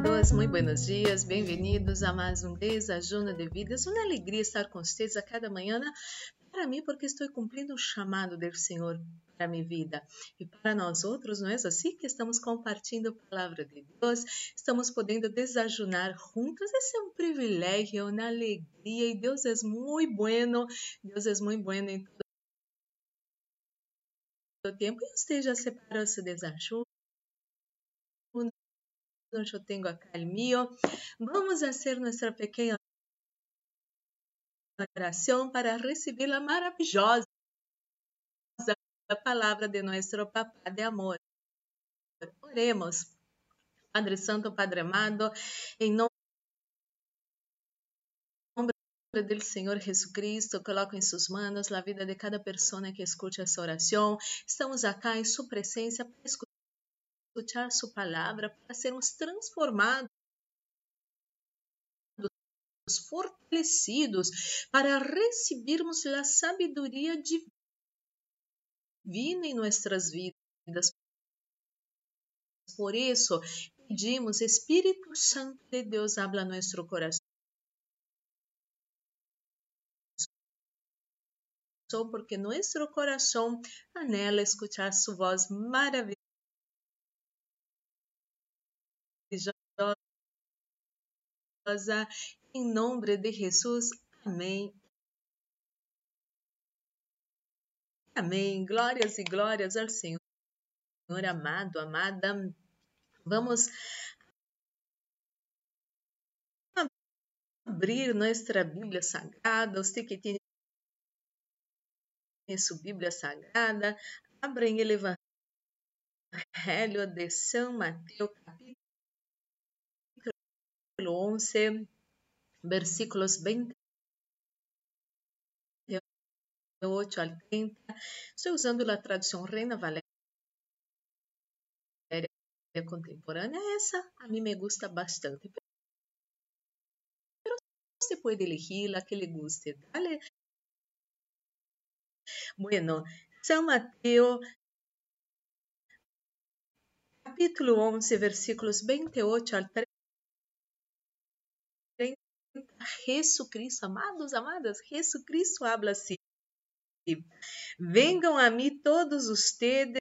amados, muito buenos dias, bem-vindos a mais um Desajuno de Vida. É uma alegria estar com vocês a cada manhã para mim, porque estou cumprindo o chamado do Senhor para minha vida. E para nós outros, não é assim que estamos compartilhando a palavra de Deus, estamos podendo desajunar juntos. Esse é um privilégio, uma alegria, e Deus é muito bueno, Deus é muito bueno em todo tempo. E você já separou esse desajuno? Eu tenho acá el mío. Vamos fazer nossa pequena oração para receber a maravilhosa palavra de nosso Papá de amor. Oremos. Padre Santo, Padre amado, em nome do Senhor Jesus Cristo, coloco em suas mãos a vida de cada pessoa que escute essa oração. Estamos aqui em sua presença para escutar escuchar Sua palavra, para sermos transformados, fortalecidos, para recebermos a sabedoria divina em nossas vidas. Por isso, pedimos, Espírito Santo de Deus, habla nosso coração. porque nosso coração anela escuchar sua voz maravilhosa em nome de Jesus. Amém. Amém. Glórias e glórias ao Senhor. Senhor amado, amada. Vamos abrir nossa Bíblia Sagrada. Você que tem sua Bíblia Sagrada, abra em Evangelho de São Mateus, capítulo 11, versículos 28 al 30. Estou usando a tradução Reina Valéria contemporânea. Essa a mim me gusta bastante. Pero você pode elegir a que lhe guste. Dale. Bueno, São Mateus capítulo 11, versículos 28 al 30. Jesucristo, amados, amadas, Jesucristo habla assim. Venham a mim todos ustedes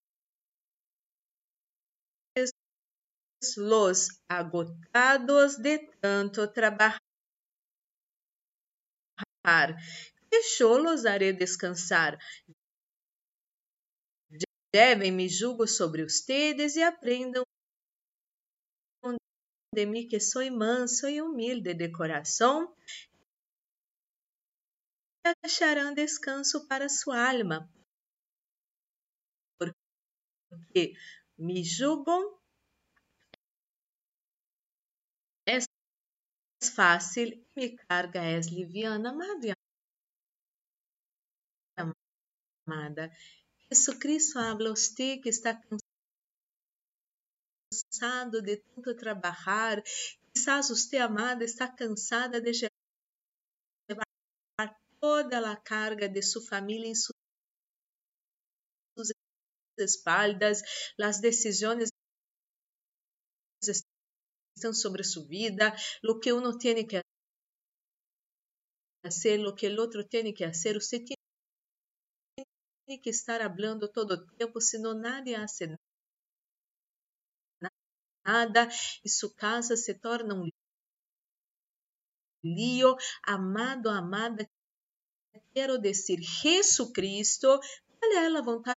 los agotados de tanto trabalhar, que yo los haré descansar. Devem me julgo sobre ustedes e aprendam de mim que sou manso e humilde de coração, acharão descanso para sua alma, porque me julgam é fácil e me carga é liviana, amada. Amada, Jesus Cristo habla a você que está cansado cansado de tanto trabalhar, quizás você, amada, está cansada de levar toda a carga de sua família em suas espaldas, as decisões estão sobre sua vida, o que uno tem que fazer, o que o outro tem que fazer, você tem que estar falando todo o tempo, senão nadie hace nada e sua casa se torna um lío. Amado, amada, quero dizer, Jesus Cristo, qual é a vontade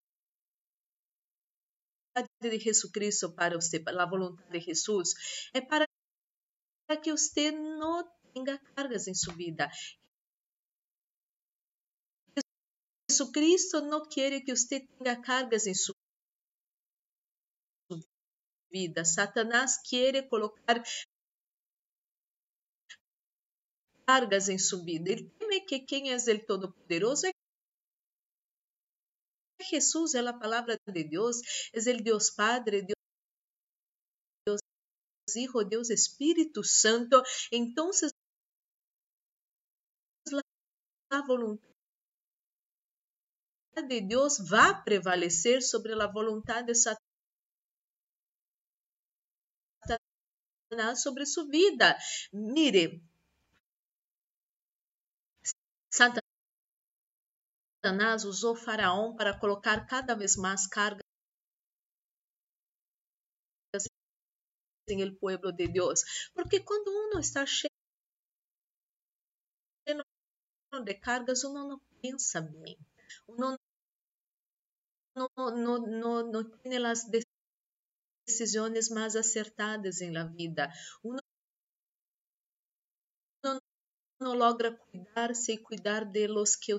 de Jesus Cristo para você, a vontade de Jesus é para que você não tenha cargas em sua vida. Jesus Cristo não quer que você tenha cargas em sua vida. Satanás quer colocar cargas em sua vida. Ele teme que quem é o Todo-Poderoso é Jesus, é a palavra de Deus, é o Deus Padre, Deus Hijo, Deus Espírito Santo. Então, a vontade de Deus vai prevalecer sobre a vontade de Satanás sobre sua vida. Mire, Satanás usou Faraó para colocar cada vez mais cargas em el pueblo de Deus. Porque quando uno está cheio de cargas, uno não pensa bem. Uno não, não, não, não tem as decisões mais acertadas em la vida. Uno não, logra cuidar-se e cuidar de los que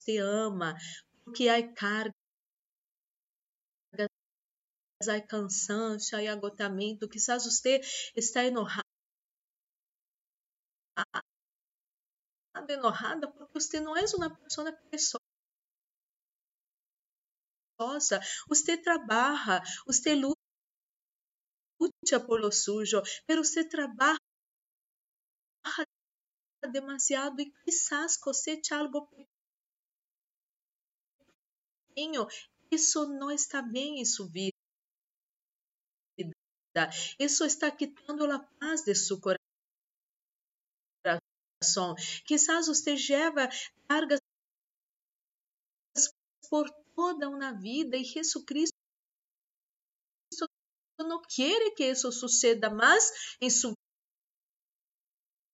você ama, porque há cargas, há cansaço, há agotamento, quizás você está enojado, enojada porque você não é uma pessoa perezosa. Você trabalha, você luta por lo sujo, pero você trabalha demasiado e quizás cosete algo pequeno. Isso não está bem em sua vida. Isso está quitando a paz de seu coração. Quizás você leva cargas por toda uma vida e Jesus Cristo não quer que isso suceda mais em sua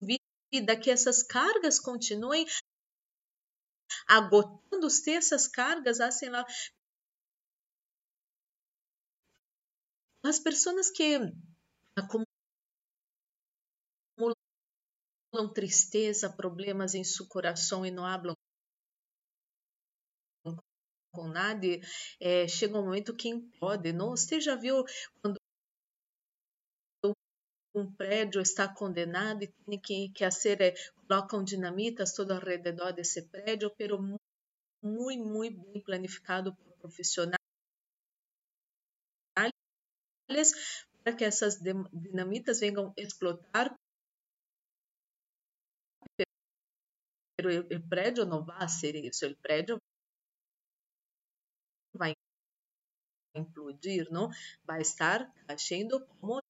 vida, que essas cargas continuem agotando-se, essas cargas, assim lá. As pessoas que acumulam tristeza, problemas em seu coração e não falam com nadie, é, chega um momento que pode, não? Você já viu quando um prédio está condenado e tem que, que fazer, é, colocam dinamitas todo ao redor desse prédio, pero muito, muito bem planificado por profissionais para que essas dinamitas venham explodir pero o prédio não vai ser isso, o prédio vai implodir, não? Vai estar achando como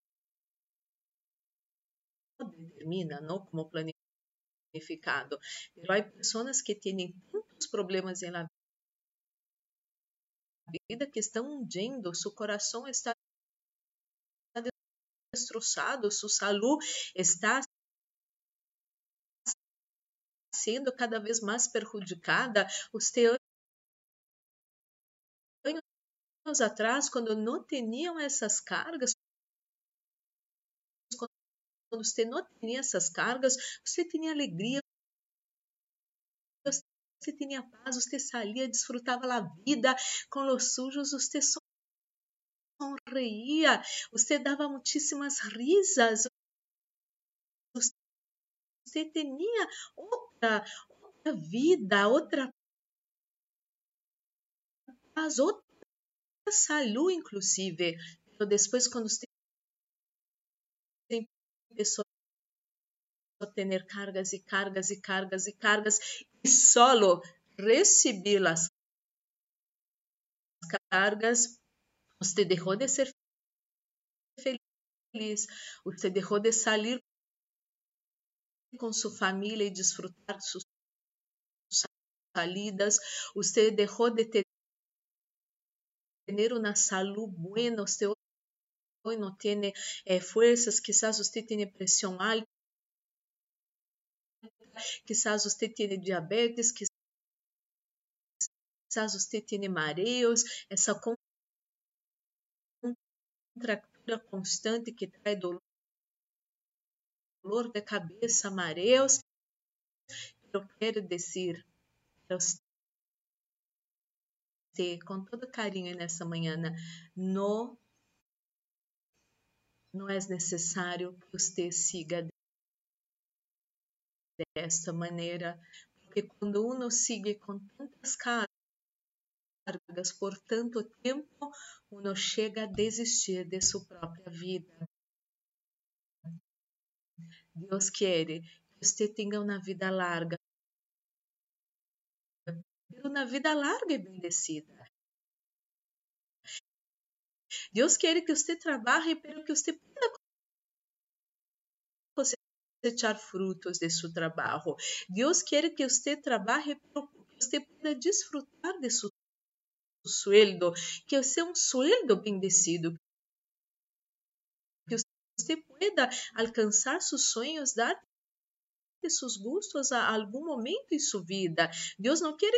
determina, não? Como planificado. Pero há pessoas que têm tantos problemas na vida que estão hundindo, seu coração está destroçado, sua saúde está sendo cada vez mais prejudicada. Os anos atrás, quando não tinham essas cargas, quando você não tinha essas cargas, você tinha alegria, você tinha paz, você saía, desfrutava a vida com os sujos, você sorria, você dava muitíssimas risas, você tinha outra, outra vida, outra paz, outra saúde, inclusive. Então, depois, quando você tem a ter cargas e cargas e cargas e cargas e solo receber as cargas, você deixou de ser feliz, você deixou de sair com sua família e desfrutar suas salidas, você deixou de ter uma saúde buena, você hoje não tem eh, forças, quizás você tem pressão alta, quizás você tem diabetes, quizás você tem mareos, essa contractura constante que traz dolor dolor de cabeça, mareos. Eu quero dizer você, com todo carinho nessa manhã, não, não é necessário que você siga desta maneira, porque quando uno sigue com tantas cargas por tanto tempo, uno chega a desistir de sua própria vida. Deus quer que você tenha uma vida larga, uma vida larga e bendecida. Deus quer que você trabalhe, pero que você pueda cosechar frutos de seu trabalho. Deus quer que você trabalhe, pero que você pueda disfrutar de seu sueldo, que sea um sueldo bendecido, que você pueda alcançar seus sonhos, dar seus gustos a algum momento em sua vida. Deus não quer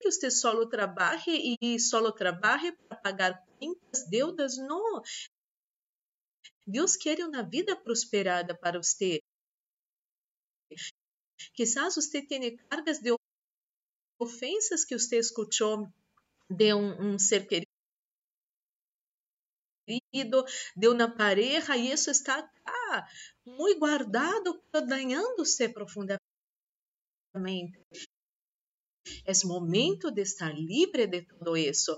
que você solo trabalhe e solo trabalhe para pagar contas, deudas, não. Deus quer uma vida prosperada para você. Quizás você tenha cargas de ofensas que você escutou de um, um ser querido, de uma pareja, e isso está ah, muito guardado, dañando-se profundamente. É momento de estar livre de tudo isso.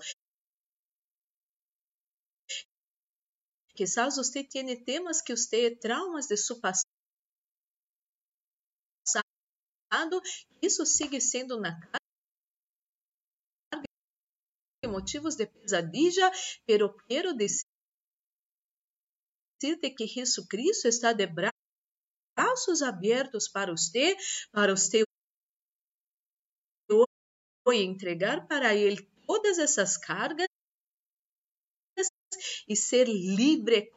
Quizás você tenha temas que você traumas de seu passado. Isso sigue sendo na carga motivos de pesadilla, pero quero dizer que Jesus Cristo está de braços abertos para você, para você entregar para Ele todas essas cargas e ser livre,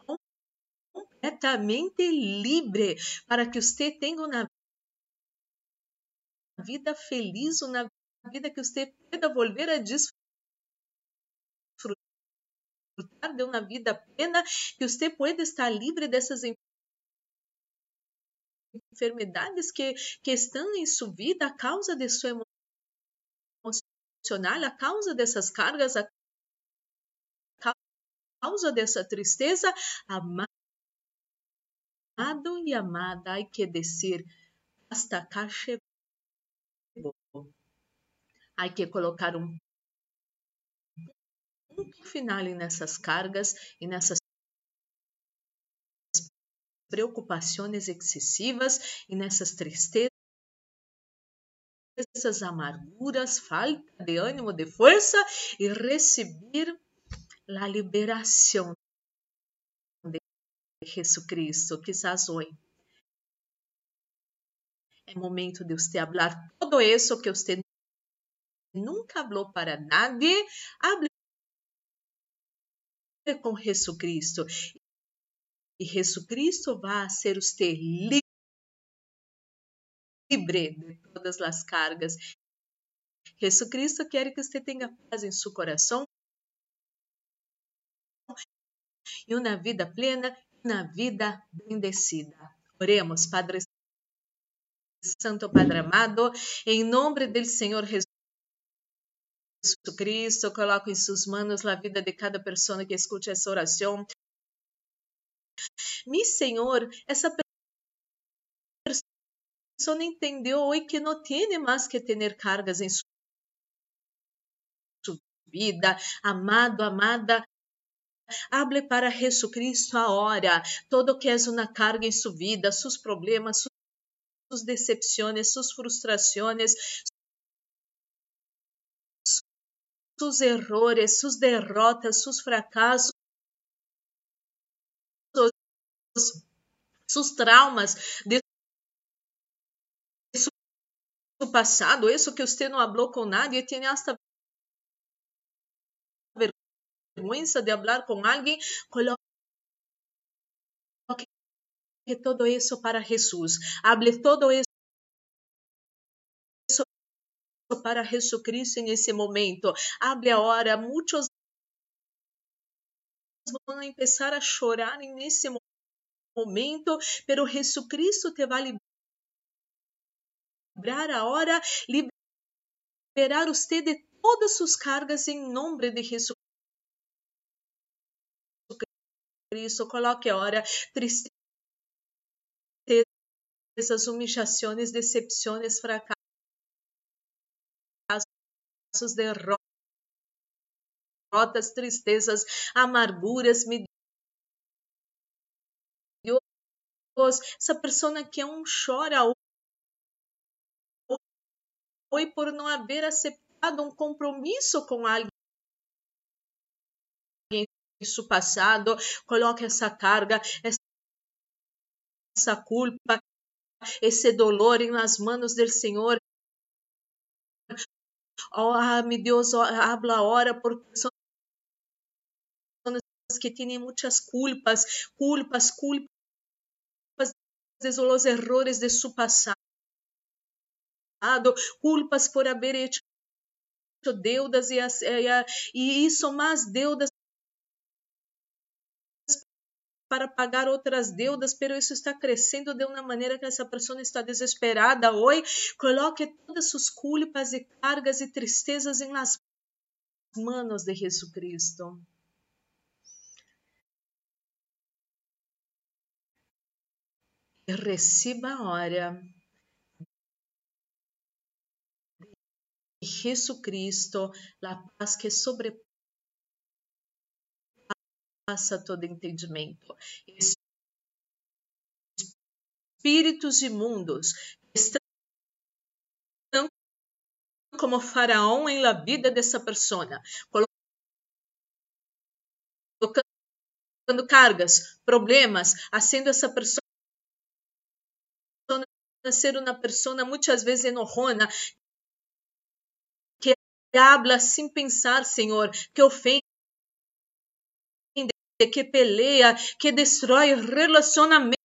completamente livre, para que você tenha uma vida feliz, uma vida que você pueda volver a desfrutar de uma vida plena, que você pueda estar livre dessas enfermidades que, que estão em sua vida a causa de sua a causa dessas cargas, a causa dessa tristeza, amado e amada, hay que dizer, hasta acá chegou. Hay que colocar um ponto final nessas cargas e nessas preocupações excessivas e nessas tristezas, amarguras, falta de ânimo, de força e receber a liberação de Jesus Cristo, quizás hoje. É momento de você falar todo isso que você nunca falou para nadie. Hable com Jesus Cristo. E Jesus Cristo vai ser você livre de todas as cargas. Jesus Cristo quer que você tenha paz em seu coração e uma vida plena, uma vida bendecida. Oremos, Padre Santo, Padre amado, em nome do Senhor Jesus. Cristo, coloco em suas mãos a vida de cada pessoa que escute essa oração. Mi Senhor, essa pessoa entendeu hoje que não tem mais que ter cargas em sua vida. Amado, amada, hable para Jesus Cristo agora. Todo que é uma carga em sua vida, seus problemas, suas decepções, suas frustrações, sus errores, sus derrotas, sus fracassos, sus traumas de passado, isso que você não falou com nadie, tem hasta vergüenza de hablar com alguém, coloque todo isso para Jesus. Hable todo isso para Jesucristo nesse momento. Abre a hora, muitos vão começar a chorar nesse momento, pero Jesucristo te vai liberar a hora, liberar você de todas suas cargas em nome de Jesus Cristo. Coloque a hora, tristezas, humilhações, decepções, fracassos derrotas, tristezas, amarguras, mediocres. Essa pessoa que é um chora hoje por não haver aceitado um compromisso com alguém isso passado, coloque essa carga, essa culpa, esse dolor nas mãos do Senhor. Oh, ah, meu Deus, oh, habla ahora por pessoas que têm muitas culpas, culpas, culpas de los errores de su passado, culpas por haber hecho deudas e, e isso mais deudas para pagar outras deudas, pero isso está crescendo de uma maneira que essa pessoa está desesperada hoje. Coloque todas suas culpas e cargas e tristezas em las manos de Jesucristo. Receba a hora Jesucristo, a paz que sobrepassa passa todo entendimento. Espíritos imundos estão como faraó em la vida dessa pessoa, colocando cargas, problemas, haciendo essa pessoa ser uma pessoa muitas vezes enojona, habla sem pensar, Senhor, que ofende que pelea, que destrói relacionamentos.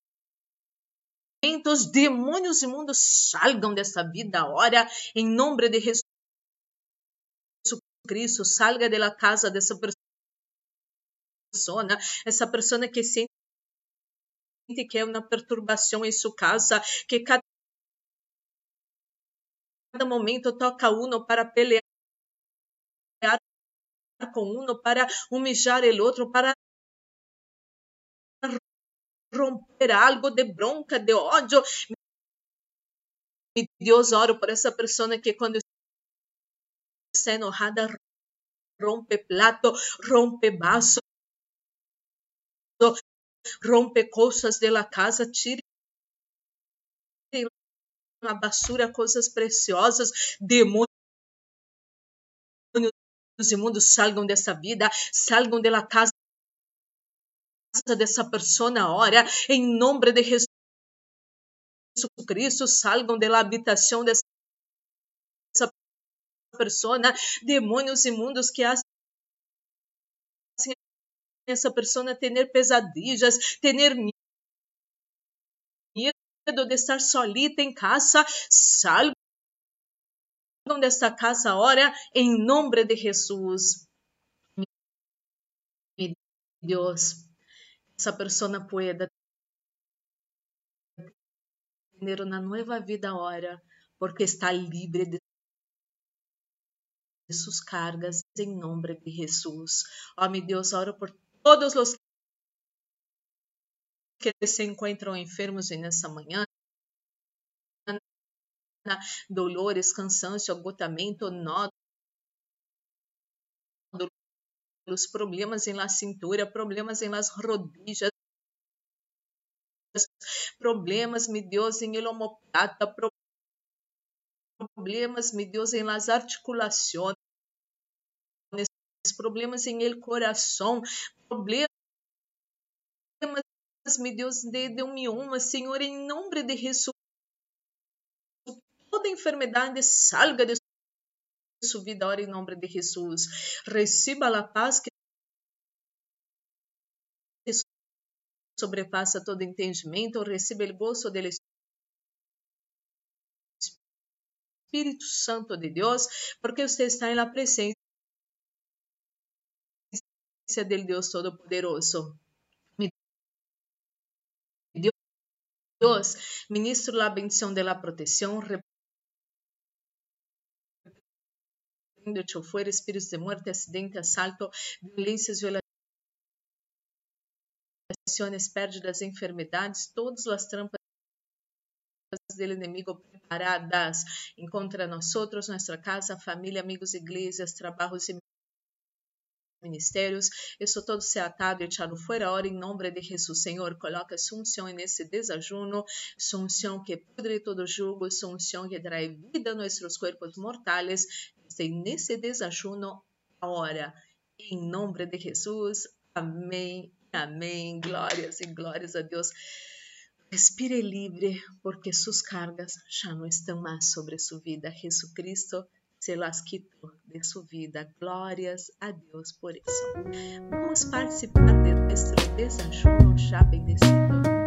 Demônios imundos salgam dessa vida agora, em nome de Jesus Cristo. Salga da casa dessa pessoa, essa pessoa que sente que é uma perturbação em sua casa, que cada momento toca uno para pelear com uno, para humilhar o outro, para romper algo de bronca, de ódio. Deus, oro por essa pessoa que quando está enojada rompe plato, rompe vaso, rompe coisas da casa, tire na basura coisas preciosas, demônios imundos salgam dessa vida, salgam da casa dessa pessoa agora, em nome de Jesus Cristo, salgam da habitação dessa pessoa, demônios imundos que hacen essa pessoa ter pesadillas, ter medo de estar solita em casa, salgam desta casa agora, em nome de Jesus. Deus, essa pessoa pueda ter uma nova vida agora, porque está livre de suas cargas em nome de Jesus. Oh, meu Deus, oro por todos os que se encontram enfermos nessa manhã, dolores, cansaço, agotamento, nódulos, problemas em la cintura, problemas em las rodillas, problemas, meu Deus, em el homoplata, problemas, meu Deus, em las articulações, problemas em el coração, problemas, meu Deus, de, de um mioma, Senhor, em nome de Jesus, toda enfermidade salga de sua vida ora em nome de Jesus. Receba a paz que sobrepassa todo entendimento, receba o gozo do Espírito Santo de Deus, porque você está presença del Deus Todo-Poderoso. Deus, ministro a bendição de la protección, de hecho fuera espíritos de muerte, acidente, asalto, violências, violações, pérdidas, enfermidades, todas as trampas do inimigo preparadas contra nós, nossa casa, família, amigos, igrejas, trabalhos e ministérios. Isso todo se atado e echado fora ora em nome de Jesus. Senhor, coloca unção nesse desajuno, sua unção que pudre todo jugo, unção que traz vida a nossos corpos mortais. Nesse desajuno agora, em nome de Jesus. Amém, amém. Glórias e glórias a Deus. Respire livre, porque suas cargas já não estão mais sobre sua vida. Jesucristo se las de sua vida. Glórias a Deus por isso. Vamos participar de nosso desayuno já bendecido.